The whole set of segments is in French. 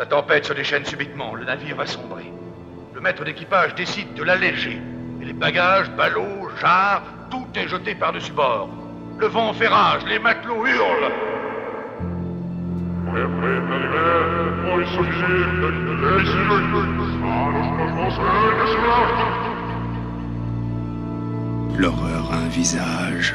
La tempête se déchaîne subitement, le navire va sombrer. Le maître d'équipage décide de l'alléger. Et les bagages, ballots, jarres, tout est jeté par-dessus bord. Le vent fait rage, les matelots hurlent. L'horreur a un visage.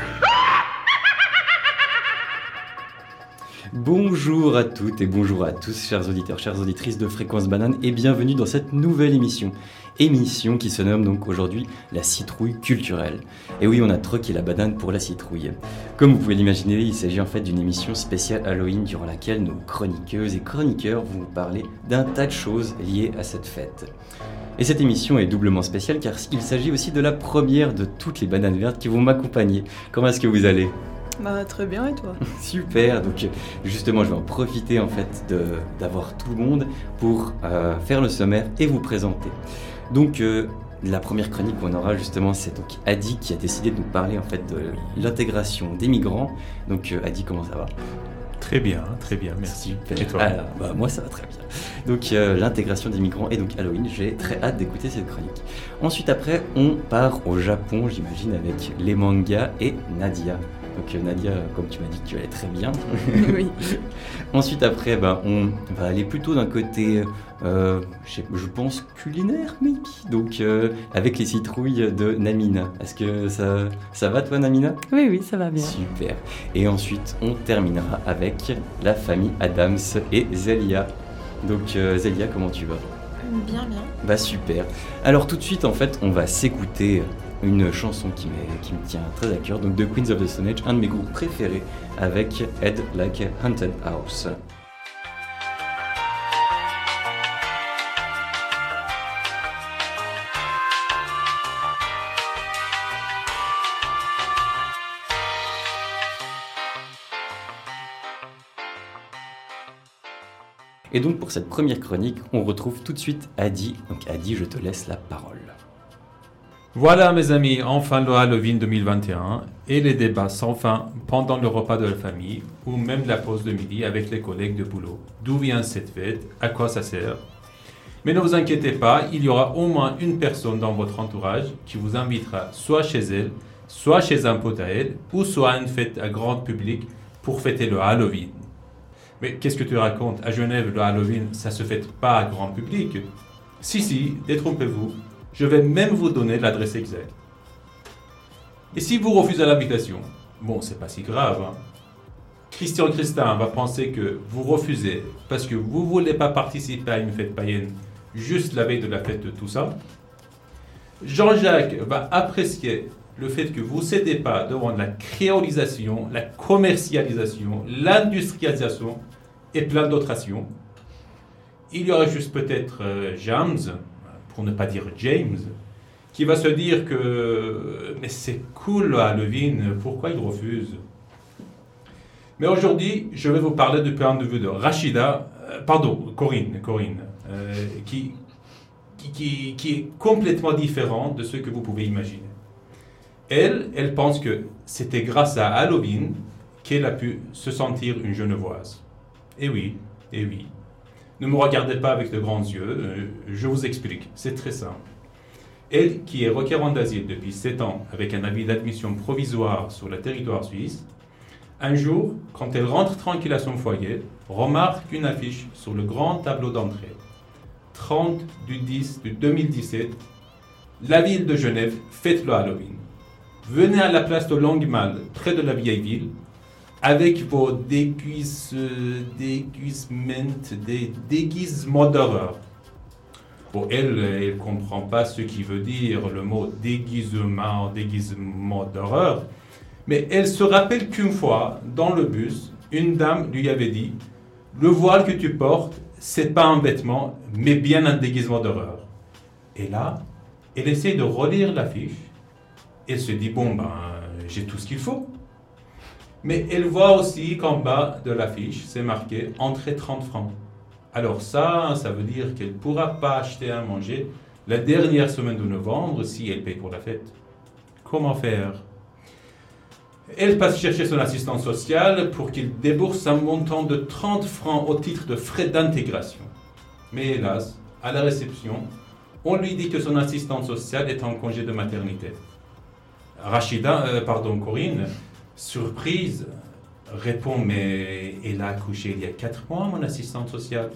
Bonjour à toutes et bonjour à tous, chers auditeurs, chères auditrices de Fréquence Banane, et bienvenue dans cette nouvelle émission. Émission qui se nomme donc aujourd'hui la citrouille culturelle. Et oui, on a troqué la banane pour la citrouille. Comme vous pouvez l'imaginer, il s'agit en fait d'une émission spéciale Halloween durant laquelle nos chroniqueuses et chroniqueurs vont vous parler d'un tas de choses liées à cette fête. Et cette émission est doublement spéciale car il s'agit aussi de la première de toutes les bananes vertes qui vont m'accompagner. Comment est-ce que vous allez? Bah très bien et toi? Super, donc justement je vais en profiter en fait de- d'avoir tout le monde pour euh, faire le sommaire et vous présenter. Donc euh, la première chronique qu'on aura justement c'est donc Adi qui a décidé de nous parler en fait de l'intégration des migrants. Donc euh, Adi comment ça va? Très bien, très bien, merci. Super. Et toi? Alors, bah, moi ça va très bien. Donc euh, l'intégration des migrants et donc Halloween, j'ai très hâte d'écouter cette chronique. Ensuite après, on part au Japon, j'imagine, avec les mangas et Nadia. Donc euh, Nadia, comme tu m'as dit que tu allais très bien. Oui. Ensuite après, bah, on va aller plutôt d'un côté, euh, je, sais- je pense, culinaire, maybe. Donc euh, avec les citrouilles de Namina. Est-ce que ça, ça va toi Namina? Oui, oui, ça va bien. Super. Et ensuite, on terminera avec la famille Adams et Zelia. Donc, euh, Zelia, comment tu vas? Bien, bien. Bah super. Alors tout de suite, en fait, on va s'écouter une chanson qui, qui me tient très à cœur, donc de Queens of the Stone Age, un de mes groupes préférés, avec Head Like a Haunted House. Et donc pour cette première chronique, on retrouve tout de suite Adi. Donc Adi, je te laisse la parole. Voilà mes amis, enfin le Halloween 2021 et les débats sans fin pendant le repas de la famille ou même la pause de midi avec les collègues de boulot. D'où vient cette fête? À quoi ça sert? Mais ne vous inquiétez pas, il y aura au moins une personne dans votre entourage qui vous invitera soit chez elle, soit chez un pote à elle, ou soit à une fête à grand public pour fêter le Halloween. Mais qu'est-ce que tu racontes À Genève, le Halloween, ça se fête pas à grand public. Si, si, détrompez-vous. Je vais même vous donner l'adresse exacte. Et si vous refusez l'invitation, bon, c'est pas si grave. hein. Christian Christin va penser que vous refusez parce que vous voulez pas participer à une fête païenne juste la veille de la fête de tout ça. Jean-Jacques va apprécier le fait que vous ne cédez pas devant la créolisation, la commercialisation, l'industrialisation et plein d'autres actions. Il y aura juste peut-être euh, James, pour ne pas dire James, qui va se dire que mais c'est cool le Halloween, pourquoi il refuse? Mais aujourd'hui, je vais vous parler du point de vue de Rachida, euh, pardon, Corinne, Corinne, euh, qui, qui, qui, qui est complètement différent de ce que vous pouvez imaginer. Elle, elle pense que c'était grâce à Halloween qu'elle a pu se sentir une genevoise. Et oui, et oui. Ne me regardez pas avec de grands yeux, euh, je vous explique, c'est très simple. Elle, qui est requérante d'asile depuis 7 ans avec un avis d'admission provisoire sur le territoire suisse, un jour, quand elle rentre tranquille à son foyer, remarque une affiche sur le grand tableau d'entrée. 30 du 10 de 2017, la ville de Genève fête le Halloween. Venez à la place de Longuemal, près de la vieille ville, avec vos déguise, déguisements, des déguisements d'horreur. Bon, elle, elle ne comprend pas ce qui veut dire le mot déguisement, déguisement d'horreur, mais elle se rappelle qu'une fois, dans le bus, une dame lui avait dit Le voile que tu portes, c'est pas un vêtement, mais bien un déguisement d'horreur. Et là, elle essaie de relire l'affiche. Elle se dit Bon, ben, j'ai tout ce qu'il faut. Mais elle voit aussi qu'en bas de l'affiche, c'est marqué entrée 30 francs. Alors ça, ça veut dire qu'elle ne pourra pas acheter à manger la dernière semaine de novembre si elle paye pour la fête. Comment faire? Elle passe chercher son assistant social pour qu'il débourse un montant de 30 francs au titre de frais d'intégration. Mais hélas, à la réception, on lui dit que son assistante sociale est en congé de maternité. Rachida, euh, pardon, Corinne, surprise, répond Mais elle a accouché il y a quatre mois, mon assistante sociale.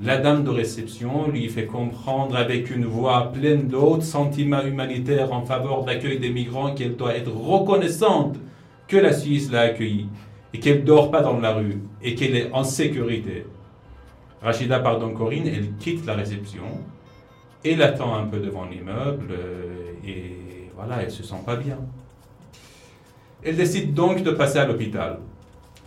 La dame de réception lui fait comprendre avec une voix pleine d'autres sentiments humanitaires en faveur de l'accueil des migrants qu'elle doit être reconnaissante que la Suisse l'a accueillie et qu'elle ne dort pas dans la rue et qu'elle est en sécurité. Rachida, pardon Corinne, elle quitte la réception, elle attend un peu devant l'immeuble euh, et voilà, elle se sent pas bien. Elle décide donc de passer à l'hôpital.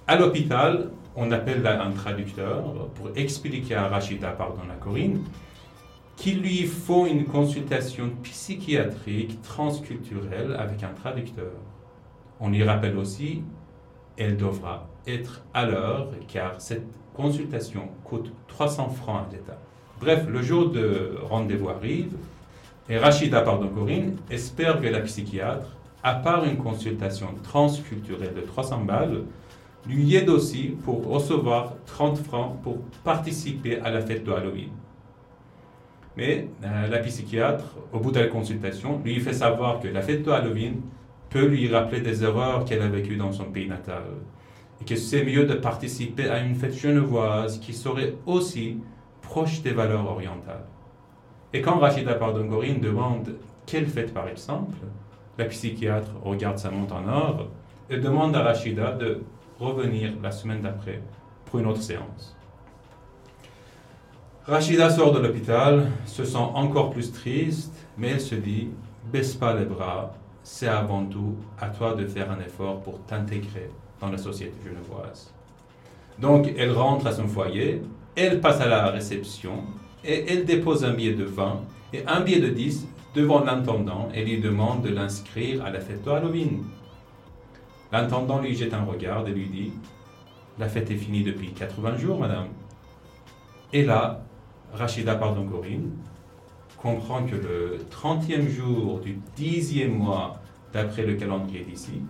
À l'hôpital, on appelle un traducteur pour expliquer à Rachida, pardon, à Corinne, qu'il lui faut une consultation psychiatrique transculturelle avec un traducteur. On lui rappelle aussi, elle devra être à l'heure car cette consultation coûte 300 francs à l'État. Bref, le jour de rendez-vous arrive et Rachida, pardon Corinne, espère que la psychiatre, à part une consultation transculturelle de 300 balles, lui aide aussi pour recevoir 30 francs pour participer à la fête de Halloween. Mais euh, la psychiatre, au bout de la consultation, lui fait savoir que la fête de Halloween peut lui rappeler des erreurs qu'elle a vécues dans son pays natal. Et que c'est mieux de participer à une fête genevoise qui serait aussi proche des valeurs orientales. Et quand Rachida Pardongorine demande quelle fête par exemple, la psychiatre regarde sa montre en or et demande à Rachida de revenir la semaine d'après pour une autre séance. Rachida sort de l'hôpital, se sent encore plus triste, mais elle se dit, baisse pas les bras, c'est avant tout à toi de faire un effort pour t'intégrer dans la société genevoise. Donc elle rentre à son foyer, elle passe à la réception et elle dépose un billet de 20 et un billet de 10 devant l'intendant et lui demande de l'inscrire à la fête de Halloween. L'intendant lui jette un regard et lui dit La fête est finie depuis 80 jours, madame. Et là, Rachida pardon Corinne comprend que le 30e jour du 10e mois d'après le calendrier d'ici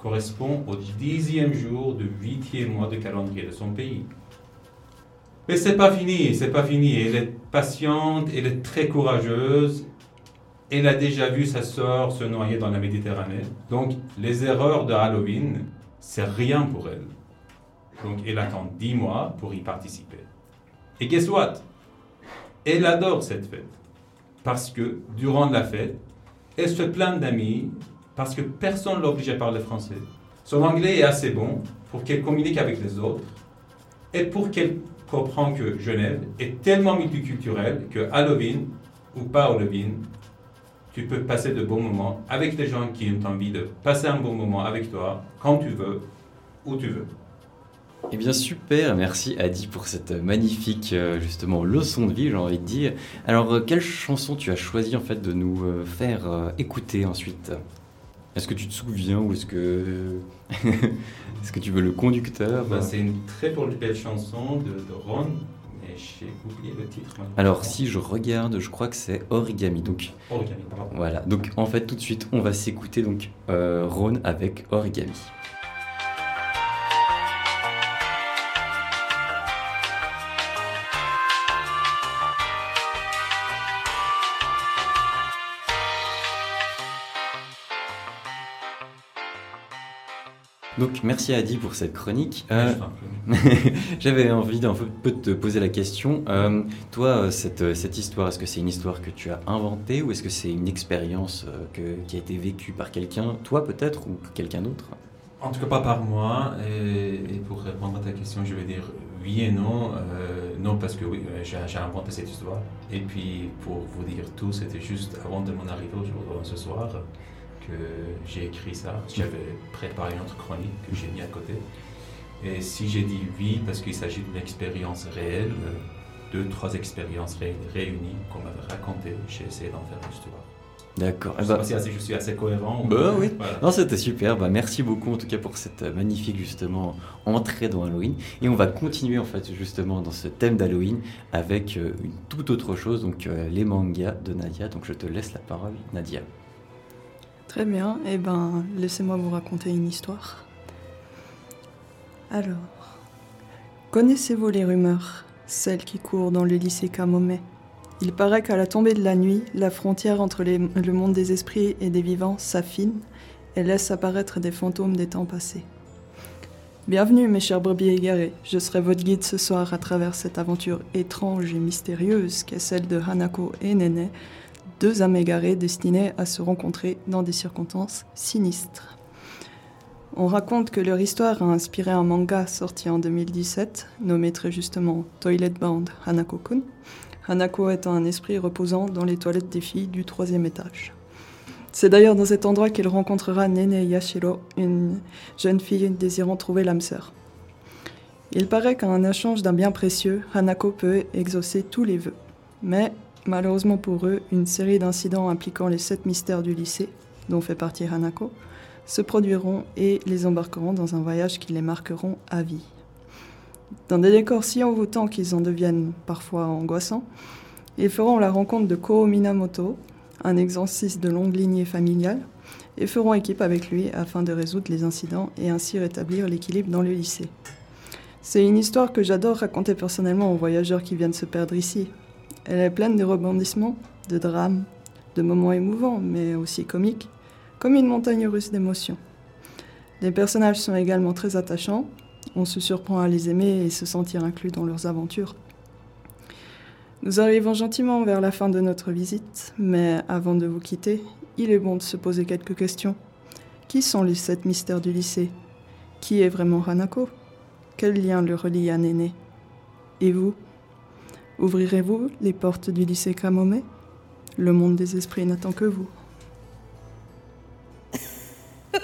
correspond au 10e jour du 8e mois de calendrier de son pays. Mais c'est pas fini, c'est pas fini. Elle est patiente, elle est très courageuse elle a déjà vu sa sœur se noyer dans la Méditerranée. Donc, les erreurs de Halloween, c'est rien pour elle. Donc, elle attend dix mois pour y participer. Et guess what? Elle adore cette fête. Parce que, durant la fête, elle se plaint d'amis parce que personne ne l'oblige à parler français. Son anglais est assez bon pour qu'elle communique avec les autres et pour qu'elle comprenne que Genève est tellement multiculturelle que Halloween ou pas Halloween, tu peux passer de bons moments avec des gens qui ont envie de passer un bon moment avec toi, quand tu veux, où tu veux. Eh bien super, merci Adi pour cette magnifique euh, justement leçon de vie, j'ai envie de dire. Alors euh, quelle chanson tu as choisi en fait de nous euh, faire écouter ensuite? Est-ce que tu te souviens ou est-ce que est-ce que tu veux le conducteur? Bah, C'est une très belle chanson de, de Ron j'ai oublié le titre. Alors, si je regarde, je crois que c'est Origami. Donc, Origami, pardon. Voilà. Donc, en fait, tout de suite, on va s'écouter donc euh, Ron avec Origami. Donc merci Adi pour cette chronique. Euh, J'avais envie d'un peu de te poser la question. Euh, toi, euh, cette, cette histoire, est-ce que c'est une histoire que tu as inventée ou est-ce que c'est une expérience qui a été vécue par quelqu'un, toi peut-être ou quelqu'un d'autre? En tout cas pas par moi. Et, pour répondre à ta question, je vais dire oui et non. non parce que oui, j'ai inventé cette histoire. Et puis pour vous dire tout, c'était juste avant de mon arrivée ce soir que j'ai écrit ça. J'avais préparé une autre chronique que j'ai mis à côté. Et si j'ai dit oui, parce qu'il s'agit d'une expérience réelle, deux, trois expériences réunies qu'on m'avait racontées, j'ai essayé d'en faire une histoire. D'accord. Je, bah, je suis assez cohérent. Bah, oui. Non, c'était super. Bah, merci beaucoup en tout cas pour cette magnifique justement entrée dans Halloween. Et on va continuer en fait justement dans ce thème d'Halloween avec euh, une toute autre chose, donc euh, les mangas de Nadia. Donc je te laisse la parole, Nadia. Très bien, eh ben, laissez-moi vous raconter une histoire. Alors, connaissez-vous les rumeurs celle qui court dans le lycée Kamome. Il paraît qu'à la tombée de la nuit, la frontière entre le monde des esprits et des vivants s'affine et laisse apparaître des fantômes des temps passés. Bienvenue mes chers brebis égarés, je serai votre guide ce soir à travers cette aventure étrange et mystérieuse qu'est celle de Hanako et Nene, deux âmes égarées destinées à se rencontrer dans des circonstances sinistres. On raconte que leur histoire a inspiré un manga sorti en 2017, nommé très justement Toilet Bound Hanako-kun, Hanako étant un esprit reposant dans les toilettes des filles du troisième étage. C'est d'ailleurs dans cet endroit qu'il rencontrera Nene Yashiro, une jeune fille désirant trouver l'âme sœur. Il paraît qu'en échange d'un bien précieux, Hanako peut exaucer tous les vœux. Mais, malheureusement pour eux, une série d'incidents impliquant les sept mystères du lycée, dont fait partie Hanako, se produiront et les embarqueront dans un voyage qui les marqueront à vie. Dans des décors si envoûtants qu'ils en deviennent parfois angoissants, ils feront la rencontre de Ko Minamoto, un exorciste de longue lignée familiale, et feront équipe avec lui afin de résoudre les incidents et ainsi rétablir l'équilibre dans le lycée. C'est une histoire que j'adore raconter personnellement aux voyageurs qui viennent se perdre ici. Elle est pleine de rebondissements, de drames, de moments émouvants, mais aussi comiques, comme une montagne russe d'émotions. Les personnages sont également très attachants, on se surprend à les aimer et se sentir inclus dans leurs aventures. Nous arrivons gentiment vers la fin de notre visite, mais avant de vous quitter, il est bon de se poser quelques questions. Qui sont les sept mystères du lycée? Qui est vraiment Hanako? Quel lien le relie à Néné? Et vous? Ouvrirez-vous les portes du lycée Kamome Le monde des esprits n'attend que vous.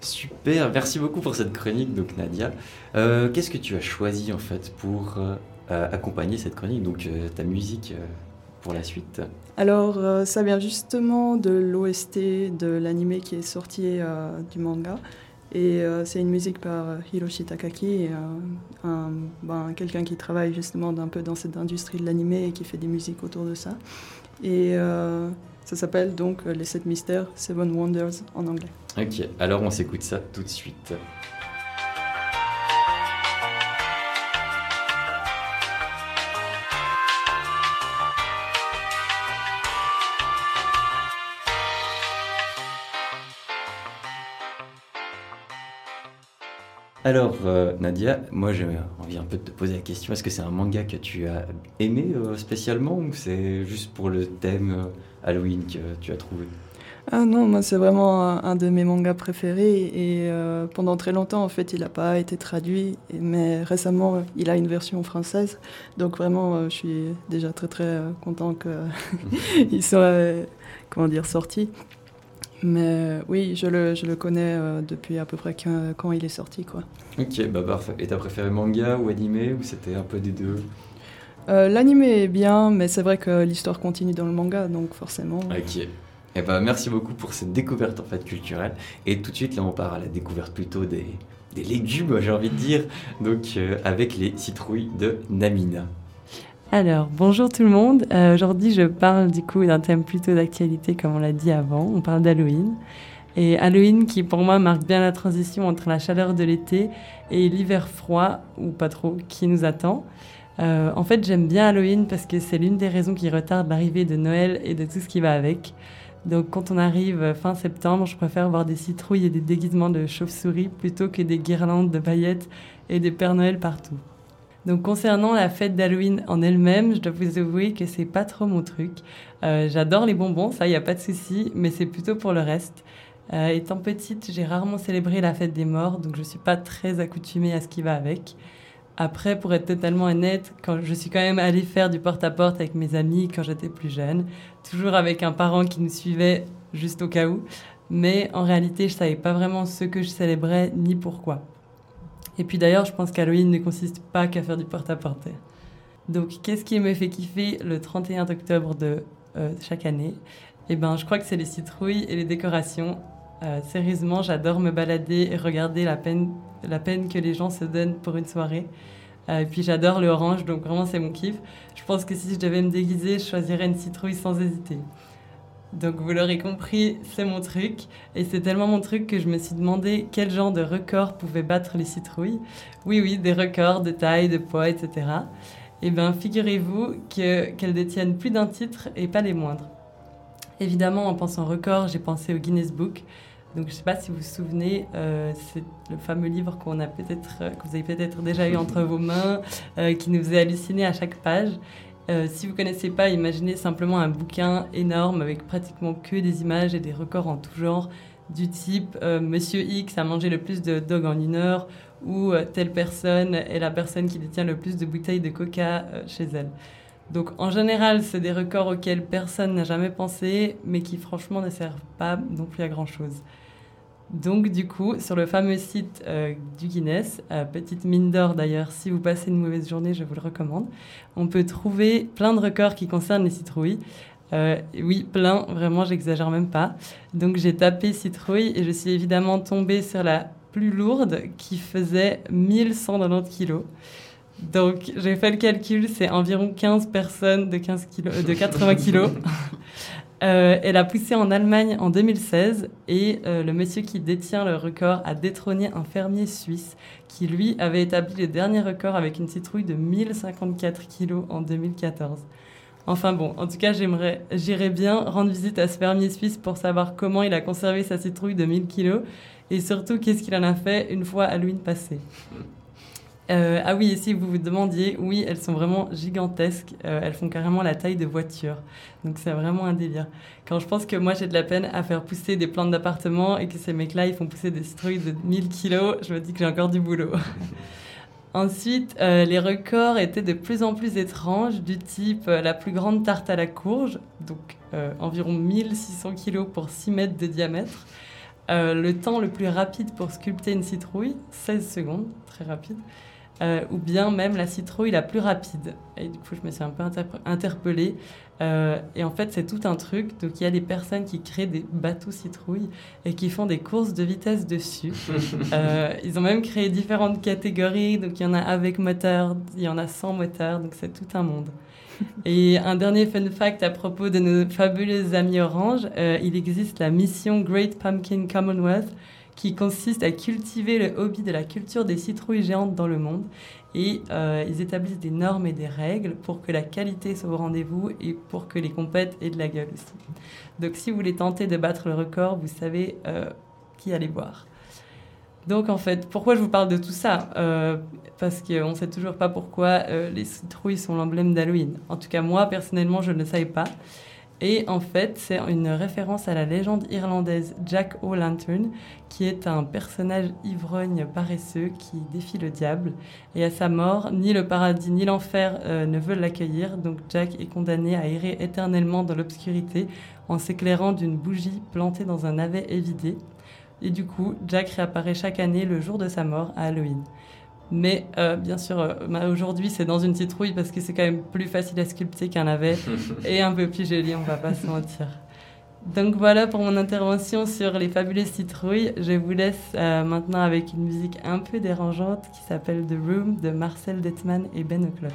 Super, merci beaucoup pour cette chronique, donc Nadia. Euh, Qu'est-ce que tu as choisi en fait pour euh, euh, accompagner cette chronique, donc euh, ta musique pour la suite? Alors, ça vient justement de l'OST de l'anime qui est sorti du manga. Et euh, c'est une musique par euh, Hiroshi Takaki, euh, ben, quelqu'un qui travaille justement un peu dans cette industrie de l'anime et qui fait des musiques autour de ça. Et ça s'appelle donc Les Sept Mystères, Seven Wonders en anglais. Ok, alors on s'écoute ça tout de suite. Alors, euh, Nadia, moi j'ai envie un peu de te poser la question, est-ce que c'est un manga que tu as aimé euh, spécialement ou c'est juste pour le thème euh, Halloween que tu as trouvé? Ah non, moi c'est vraiment un, un de mes mangas préférés. Et euh, pendant très longtemps en fait il n'a pas été traduit, mais récemment il a une version française, donc vraiment euh, je suis déjà très très euh, content qu'il soit comment dire sorti. Mais euh, oui, je le, je le connais euh, depuis à peu près quand, quand il est sorti quoi. Ok, bah parfait. Et t'as préféré manga ou animé ou c'était un peu des deux? Euh, L'anime est bien, mais c'est vrai que l'histoire continue dans le manga, donc forcément. Ok. Et bah merci beaucoup pour cette découverte en fait culturelle. Et tout de suite là on part à la découverte plutôt des, des légumes j'ai envie de dire. Donc euh, avec les citrouilles de Namina. Alors, bonjour tout le monde. Euh, Aujourd'hui, je parle du coup d'un thème plutôt d'actualité, comme on l'a dit avant. On parle d'Halloween. Et Halloween qui, pour moi, marque bien la transition entre la chaleur de l'été et l'hiver froid, ou pas trop, qui nous attend. Euh, en fait, j'aime bien Halloween parce que c'est l'une des raisons qui retarde l'arrivée de Noël et de tout ce qui va avec. Donc, quand on arrive fin septembre, je préfère voir des citrouilles et des déguisements de chauves-souris plutôt que des guirlandes de paillettes et des Pères Noël partout. Donc concernant la fête d'Halloween en elle-même, je dois vous avouer que c'est pas trop mon truc. Euh, J'adore les bonbons, ça y a pas de souci, mais c'est plutôt pour le reste. Euh, étant petite, j'ai rarement célébré la fête des morts, donc je suis pas très accoutumée à ce qui va avec. Après, pour être totalement honnête, quand je suis quand même allée faire du porte-à-porte avec mes amis quand j'étais plus jeune, toujours avec un parent qui nous suivait juste au cas où, mais en réalité, je savais pas vraiment ce que je célébrais ni pourquoi. Et puis d'ailleurs, je pense qu'Halloween ne consiste pas qu'à faire du porte-à-porte. Donc, qu'est-ce qui me fait kiffer le 31 octobre de euh, chaque année? Eh ben, je crois que c'est les citrouilles et les décorations. Euh, sérieusement, j'adore me balader et regarder la peine, la peine que les gens se donnent pour une soirée. Euh, et puis j'adore le orange, donc vraiment c'est mon kiff. Je pense que si je devais me déguiser, je choisirais une citrouille sans hésiter. Donc vous l'aurez compris, c'est mon truc. Et c'est tellement mon truc que je me suis demandé quel genre de record pouvait battre les citrouilles. Oui, oui, des records de taille, de poids, etc. Eh bien, figurez-vous qu'elles détiennent plus d'un titre et pas les moindres. Évidemment, en pensant record, j'ai pensé au Guinness Book. Donc, je ne sais pas si vous vous souvenez, euh, c'est le fameux livre qu'on a peut-être, que vous avez peut-être déjà eu entre vos mains, euh, qui nous faisait halluciner à chaque page. Euh, si vous ne connaissez pas, imaginez simplement un bouquin énorme avec pratiquement que des images et des records en tout genre, du type Monsieur X a mangé le plus de dogs en une heure ou telle personne est la personne qui détient le plus de bouteilles de coca chez elle. Donc en général, c'est des records auxquels personne n'a jamais pensé, mais qui franchement ne servent pas non plus à grand-chose. Donc du coup, sur le fameux site euh, du Guinness, petite mine d'or d'ailleurs, si vous passez une mauvaise journée, je vous le recommande, on peut trouver plein de records qui concernent les citrouilles. Euh, oui, plein, vraiment, j'exagère même pas. Donc j'ai tapé citrouille et je suis évidemment tombée sur la plus lourde qui faisait 1190 kilos. Donc j'ai fait le calcul, c'est environ 15 personnes de, 15 de 80 kilos. Euh, elle a poussé en Allemagne en 2016 et euh, le monsieur qui détient le record a détrôné un fermier suisse qui, lui, avait établi le dernier record avec une citrouille de 1054 kilos en 2014. Enfin bon, en tout cas, j'aimerais, j'irais bien rendre visite à ce fermier suisse pour savoir comment il a conservé sa citrouille de 1000 kilos et surtout qu'est-ce qu'il en a fait une fois Halloween passé. Euh, ah oui, et si vous vous demandiez, oui, elles sont vraiment gigantesques. Euh, elles font carrément la taille de voitures. Donc c'est vraiment un délire. Quand je pense que moi j'ai de la peine à faire pousser des plantes d'appartement et que ces mecs-là ils font pousser des citrouilles de 1000 kilos, je me dis que j'ai encore du boulot. Ensuite, euh, les records étaient de plus en plus étranges, du type la plus grande tarte à la courge, donc environ 1600 kilos pour 6 mètres de diamètre. le temps le plus rapide pour sculpter une citrouille, 16 secondes, très rapide. Euh, ou bien même la citrouille la plus rapide. Et du coup, je me suis un peu interpellée. Euh, et en fait, c'est tout un truc. Donc, il y a des personnes qui créent des bateaux citrouilles et qui font des courses de vitesse dessus. Euh, ils ont même créé différentes catégories. Donc, il y en a avec moteur, il y en a sans moteur. Donc, c'est tout un monde. Et un dernier fun fact à propos de nos fabuleux amis orange, il existe la mission Great Pumpkin Commonwealth qui consiste à cultiver le hobby de la culture des citrouilles géantes dans le monde. Et euh, ils établissent des normes et des règles pour que la qualité soit au rendez-vous et pour que les compètes aient de la gueule aussi. Donc si vous voulez tenter de battre le record, vous savez euh, qui aller voir. Donc en fait, pourquoi je vous parle de tout ça? Euh, Parce qu'on ne sait toujours pas pourquoi les citrouilles sont l'emblème d'Halloween. En tout cas, moi, personnellement, je ne le savais pas. Et en fait, c'est une référence à la légende irlandaise Jack O'Lantern, qui est un personnage ivrogne paresseux qui défie le diable. Et à sa mort, ni le paradis ni l'enfer euh, ne veulent l'accueillir, donc Jack est condamné à errer éternellement dans l'obscurité en s'éclairant d'une bougie plantée dans un navet évidé. Et du coup, Jack réapparaît chaque année le jour de sa mort à Halloween. Mais euh, bien sûr, euh, bah, aujourd'hui, c'est dans une citrouille parce que c'est quand même plus facile à sculpter qu'un navet et un peu plus joli, on va pas se mentir. Donc voilà pour mon intervention sur les fabuleuses citrouilles. Je vous laisse euh, maintenant avec une musique un peu dérangeante qui s'appelle The Room de Marcel Detman et Ben O'Clock.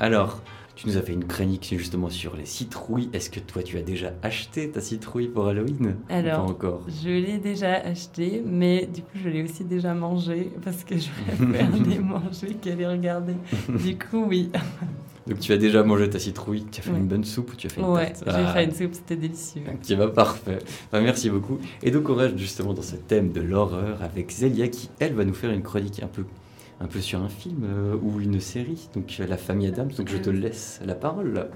Alors, tu nous as fait une chronique justement sur les citrouilles. Est-ce que toi, tu as déjà acheté ta citrouille pour Halloween Alors, encore? je l'ai déjà acheté, mais du coup, je l'ai aussi déjà mangé parce que je préfère les manger qu'à les regarder. Du coup, oui. Donc tu as déjà mangé ta citrouille, tu as fait une bonne soupe ou tu as fait une Ouais, j'ai fait ah. une soupe, c'était délicieux. Qui va parfait. merci beaucoup. Et donc on reste justement dans ce thème de l'horreur avec Zélia qui, elle, va nous faire une chronique un peu un peu sur un film euh, ou une série, donc euh, La famille Adams. Donc je te laisse la parole.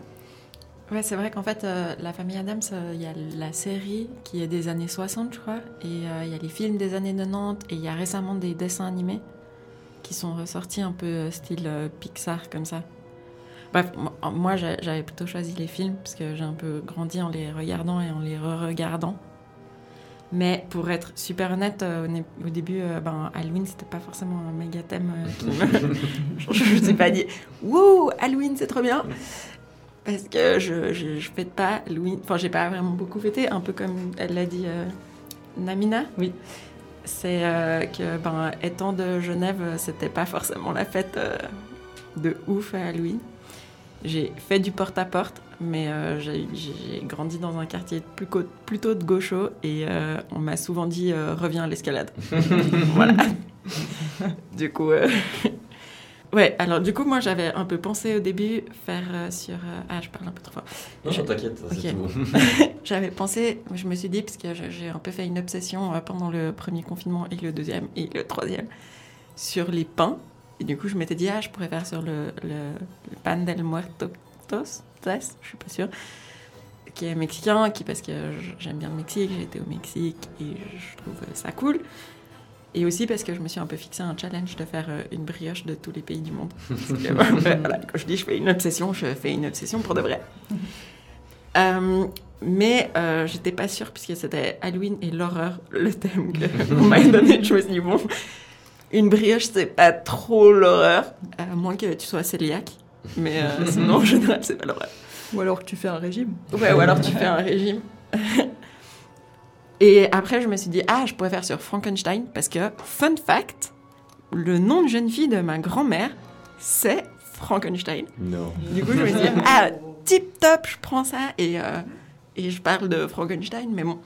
Ouais, c'est vrai qu'en fait, euh, La famille Adams, il y a la série qui est des années 60, je crois, et il y a les films des années 90, et il y a récemment des dessins animés qui sont ressortis un peu style Pixar comme ça. Bref, moi j'avais plutôt choisi les films parce que j'ai un peu grandi en les regardant et en les re-regardant. Mais pour être super honnête, euh, au, début, euh, ben, Halloween, c'était pas forcément un méga thème euh, je ne sais pas dit Wouh, Halloween, c'est trop bien Parce que je, je, je fête pas Halloween. Enfin, j'ai pas vraiment beaucoup fêté, un peu comme elle l'a dit euh, Namina. Oui. C'est que, ben, étant de Genève, c'était pas forcément la fête de ouf à Halloween. J'ai fait du porte-à-porte, mais euh, j'ai grandi dans un quartier plutôt de gaucho et euh, on m'a souvent dit euh, reviens à l'escalade. voilà. du coup, ouais. Alors du coup, moi, j'avais un peu pensé au début faire sur. Ah, je parle un peu trop fort. Non, Je- t'inquiète, c'est Ok. tout. J'avais pensé, je me suis dit, parce que j'ai un peu fait une obsession pendant le premier confinement et le deuxième et le troisième, sur les pains. Et du coup, je m'étais dit, ah, je pourrais faire sur le, le, le pan del muerto je suis pas sûre, qui est mexicain, qui, parce que j'aime bien le Mexique, j'ai été au Mexique et je trouve ça cool. Et aussi parce que je me suis un peu fixé un challenge de faire euh, une brioche de tous les pays du monde. Que, voilà, quand je dis je fais une obsession, je fais une obsession pour de vrai. Euh, mais euh, j'étais pas sûre puisque c'était Halloween et l'horreur, le thème qu'on m'avait donné. Je me suis dit, bon, une brioche, c'est pas trop l'horreur, à moins que tu sois cœliaque. Mais euh, sinon, en général, c'est pas l'horreur. Ou alors que tu fais un régime. Ouais, ou alors tu fais un régime. Et après, je me suis dit, ah, je pourrais faire sur Frankenstein parce que, fun fact, le nom de jeune fille de ma grand-mère, c'est Frankenstein. Non. Du coup, je me suis dit, ah, tip top, je prends ça et, euh, et je parle de Frankenstein, mais bon.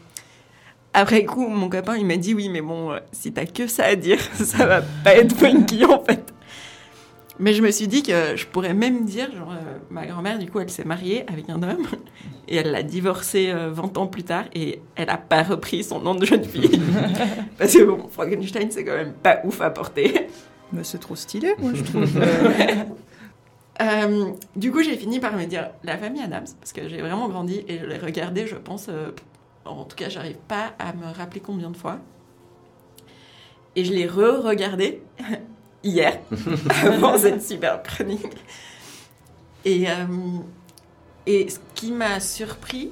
Après coup, mon copain, il m'a dit, oui, mais bon, euh, si t'as que ça à dire, ça va pas être funky en fait. Mais je me suis dit que je pourrais même dire, genre, euh, ma grand-mère, du coup, elle s'est mariée avec un homme et elle l'a divorcé euh, 20 ans plus tard et elle a pas repris son nom de jeune fille. Parce que bon, Frankenstein, c'est quand même pas ouf à porter. Mais c'est trop stylé, moi, je trouve. Euh, du coup, j'ai fini par me dire la famille Adams, parce que j'ai vraiment grandi et je l'ai regardé, je pense, euh, en tout cas, j'arrive pas à me rappeler combien de fois. Et je l'ai re-regardé hier, avant cette super chronique. Et, euh, et ce qui m'a surpris,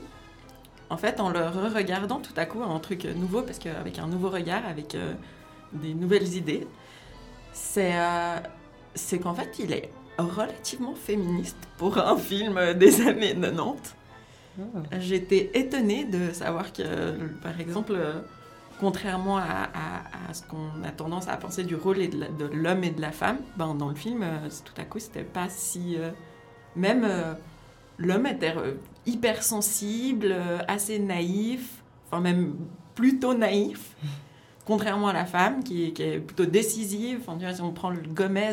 en fait, en le re-regardant tout à coup, un truc nouveau, parce qu'avec un nouveau regard, avec euh, des nouvelles idées, c'est euh, c'est qu'en fait, il est relativement féministe pour un film des années 90. J'étais étonnée de savoir que, par exemple, euh, contrairement à, à- à ce qu'on a tendance à penser du rôle et de l'homme et de la femme, ben, dans le film, euh, tout à coup, c'était pas si... euh, même euh, l'homme était hyper sensible, euh, assez naïf, enfin même plutôt naïf, contrairement à la femme qui, est- qui est plutôt décisive. Enfin, tu vois, si on prend le Gomez,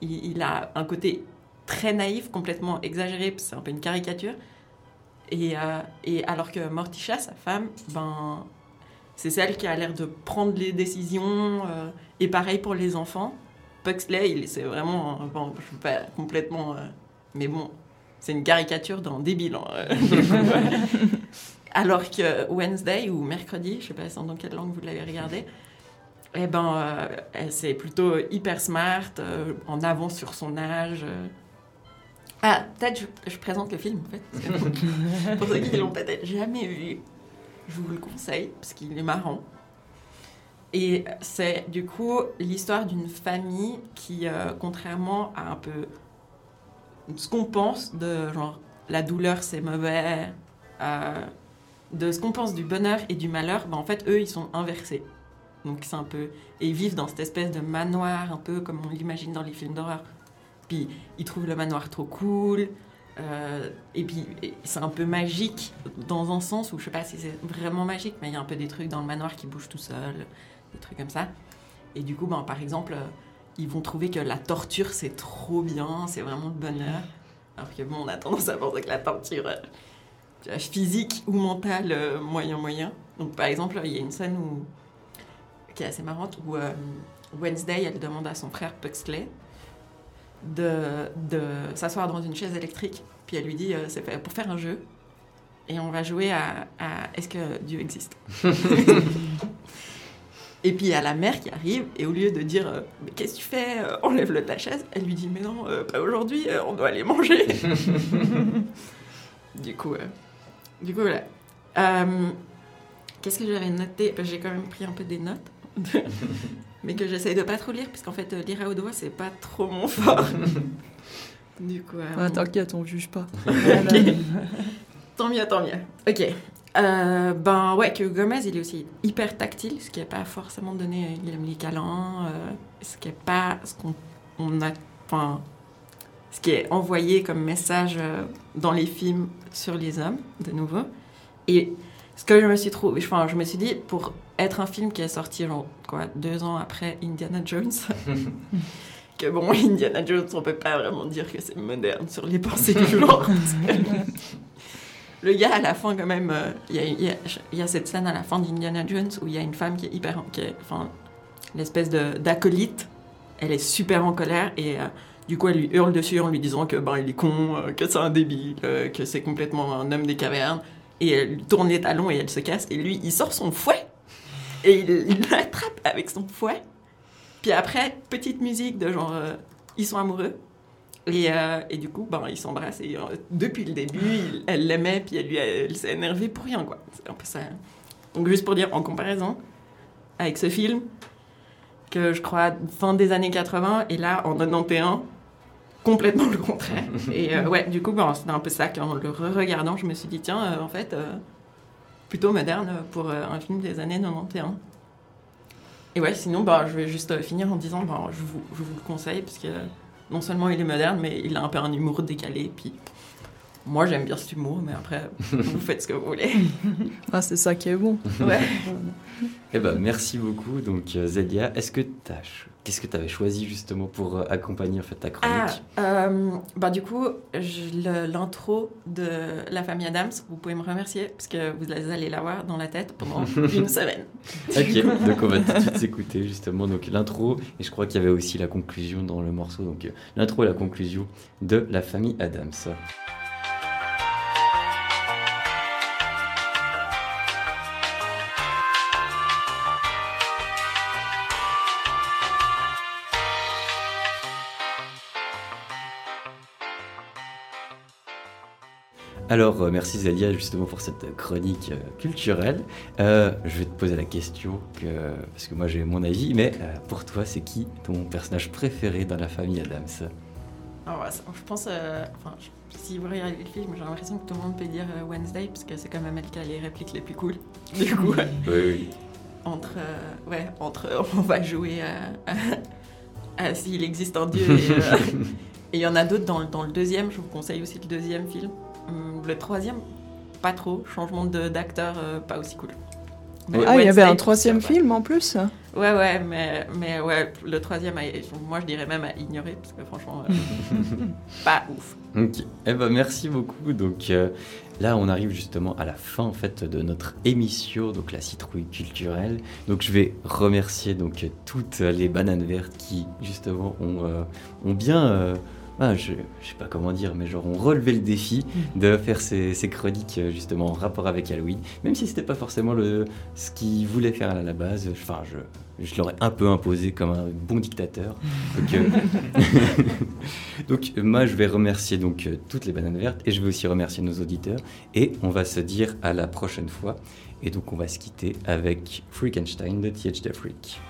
il, il a un côté très naïf, complètement exagéré, c'est un peu une caricature. Et, et alors que Morticia, sa femme, ben, c'est celle qui a l'air de prendre les décisions. euh, et pareil pour les enfants. Puxley, c'est vraiment, un- bon, je suis pas complètement, euh, mais bon, c'est une caricature d'un débile. euh, alors que Wednesday ou mercredi, je sais pas dans quelle langue vous l'avez regardé, eh ben, euh, c'est plutôt hyper smart, euh, en avance sur son âge. euh. Ah, peut-être je, je présente le film en fait. Pour ceux qui l'ont peut-être jamais vu, je vous le conseille parce qu'il est marrant. Et c'est du coup l'histoire d'une famille qui, euh, contrairement à un peu ce qu'on pense de genre la douleur c'est mauvais, euh, de ce qu'on pense du bonheur et du malheur, ben, en fait eux ils sont inversés. Donc c'est un peu et ils vivent dans cette espèce de manoir un peu comme on l'imagine dans les films d'horreur. Puis ils trouvent le manoir trop cool. Euh, et puis c'est un peu magique dans un sens où je sais pas si c'est vraiment magique, mais il y a un peu des trucs dans le manoir qui bougent tout seul, des trucs comme ça. Et du coup, ben, par exemple, euh, ils vont trouver que la torture c'est trop bien, c'est vraiment le bonheur. Alors que bon, on a tendance à penser que la torture euh, physique ou mentale, moyen moyen. Donc par exemple, il y a une scène qui est assez marrante où Wednesday elle demande à son frère Puxley de, de s'asseoir dans une chaise électrique. Puis elle lui dit euh, c'est pour faire un jeu et on va jouer à, à est-ce que Dieu existe? Et puis il y a la mère qui arrive et au lieu de dire euh, mais qu'est-ce que tu fais? Euh, enlève-le de la chaise, elle lui dit mais non euh, pas aujourd'hui, euh, on doit aller manger. du coup, du coup voilà. Qu'est-ce que j'avais noté? J'ai quand même pris un peu des notes. mais que j'essaye de pas trop lire, parce qu'en fait, euh, lire à haute voix, c'est pas trop mon fort. Du coup, euh, Ah. T'inquiète, on juge pas. tant mieux, tant mieux. Ok. Euh, ben ouais, que Gomez, il est aussi hyper tactile, ce qui n'est pas forcément donné. Il aime les câlins, euh, ce qui n'est pas ce qu'on on a. Enfin, ce qui est envoyé comme message euh, dans les films sur les hommes, de nouveau. Et ce que je me suis trouvé, enfin, je me suis dit, pour être un film qui est sorti genre quoi, deux ans après Indiana Jones, que bon, Indiana Jones, on peut pas vraiment dire que c'est moderne sur les pensées du genre. Le gars, à la fin, quand même, euh, il y, a, il y il y a cette scène à la fin d'Indiana Jones où il y a une femme qui est hyper. Enfin, l'espèce d'acolyte. Elle est super en colère et euh, du coup, elle lui hurle dessus en lui disant que ben, il est con, euh, que c'est un débile, euh, que c'est complètement un homme des cavernes. Et elle tourne les talons et elle se casse. Et lui, il sort son fouet et il l'attrape avec son fouet. Puis après, petite musique de genre. euh, ils sont amoureux. Et, euh, et du coup, ben, ils s'embrassent. Et euh, depuis le début, elle l'aimait, puis elle, lui elle s'est énervée pour rien, quoi. Donc, juste pour dire, en comparaison avec ce film, que je crois fin des années 80, et là, en 91, complètement le contraire. Et euh, ouais, du coup, ben, c'était un peu ça qu'en le re-regardant, je me suis dit, tiens, euh, en fait, euh, plutôt moderne pour euh, un film des années 91. Et ouais, sinon, bah, je vais juste euh, finir en disant, bah, je, vous, je vous le conseille, parce que non seulement il est moderne, mais il a un peu un humour décalé. Puis moi, j'aime bien cet humour, mais après, vous faites ce que vous voulez. Ah, c'est ça qui est bon. Ouais. Eh ben, merci beaucoup. Donc, Zélia, est-ce que t'as ch- qu'est-ce que tu avais choisi justement pour euh, accompagner en fait ta Ah, chronique euh, bah du coup, l'intro de La famille Adams, vous pouvez me remercier, parce que vous allez l'avoir dans la tête pendant une semaine. Ok, donc on va tout de suite s'écouter justement donc l'intro et je crois qu'il y avait aussi la conclusion dans le morceau. Donc euh, l'intro et la conclusion de la famille Adams. Alors, euh, merci Zélia justement pour cette chronique euh, culturelle. Euh, je vais te poser la question, que, parce que moi j'ai mon avis, mais euh, pour toi, c'est qui ton personnage préféré dans la famille Adams? Alors, je pense, euh, enfin, si vous regardez le film, j'ai l'impression que tout le monde peut dire Wednesday, parce que c'est quand même elle qui a les répliques les plus cool. Du coup. Oui, oui. entre, ouais, entre on va jouer à, à- à s'il existe un dieu et et il y en a d'autres dans, dans le deuxième, je vous conseille aussi le deuxième film. Hum, Le troisième, pas trop, changement de- d'acteur, euh, pas aussi cool. Mais Ah, il y avait un troisième ouais. film en plus Ouais, ouais, mais, mais ouais, le troisième, moi je dirais même à ignorer, parce que franchement, euh, pas ouf. Ok. Eh ben merci beaucoup. Donc euh, là, on arrive justement à la fin en fait de notre émission, donc la citrouille culturelle. Donc je vais remercier donc toutes les bananes vertes qui justement ont, euh, ont bien, euh, ah, je, je sais pas comment dire, mais genre ont relevé le défi de faire ces, ces chroniques euh, justement en rapport avec Halloween, même si c'était pas forcément le ce qu'ils voulaient faire à la base. Enfin, je je l'aurais un peu imposé comme un bon dictateur. Donc, euh, donc euh, moi je vais remercier donc toutes les bananes vertes et je vais aussi remercier nos auditeurs et on va se dire à la prochaine fois et donc on va se quitter avec Freakenstein de TH The Freak.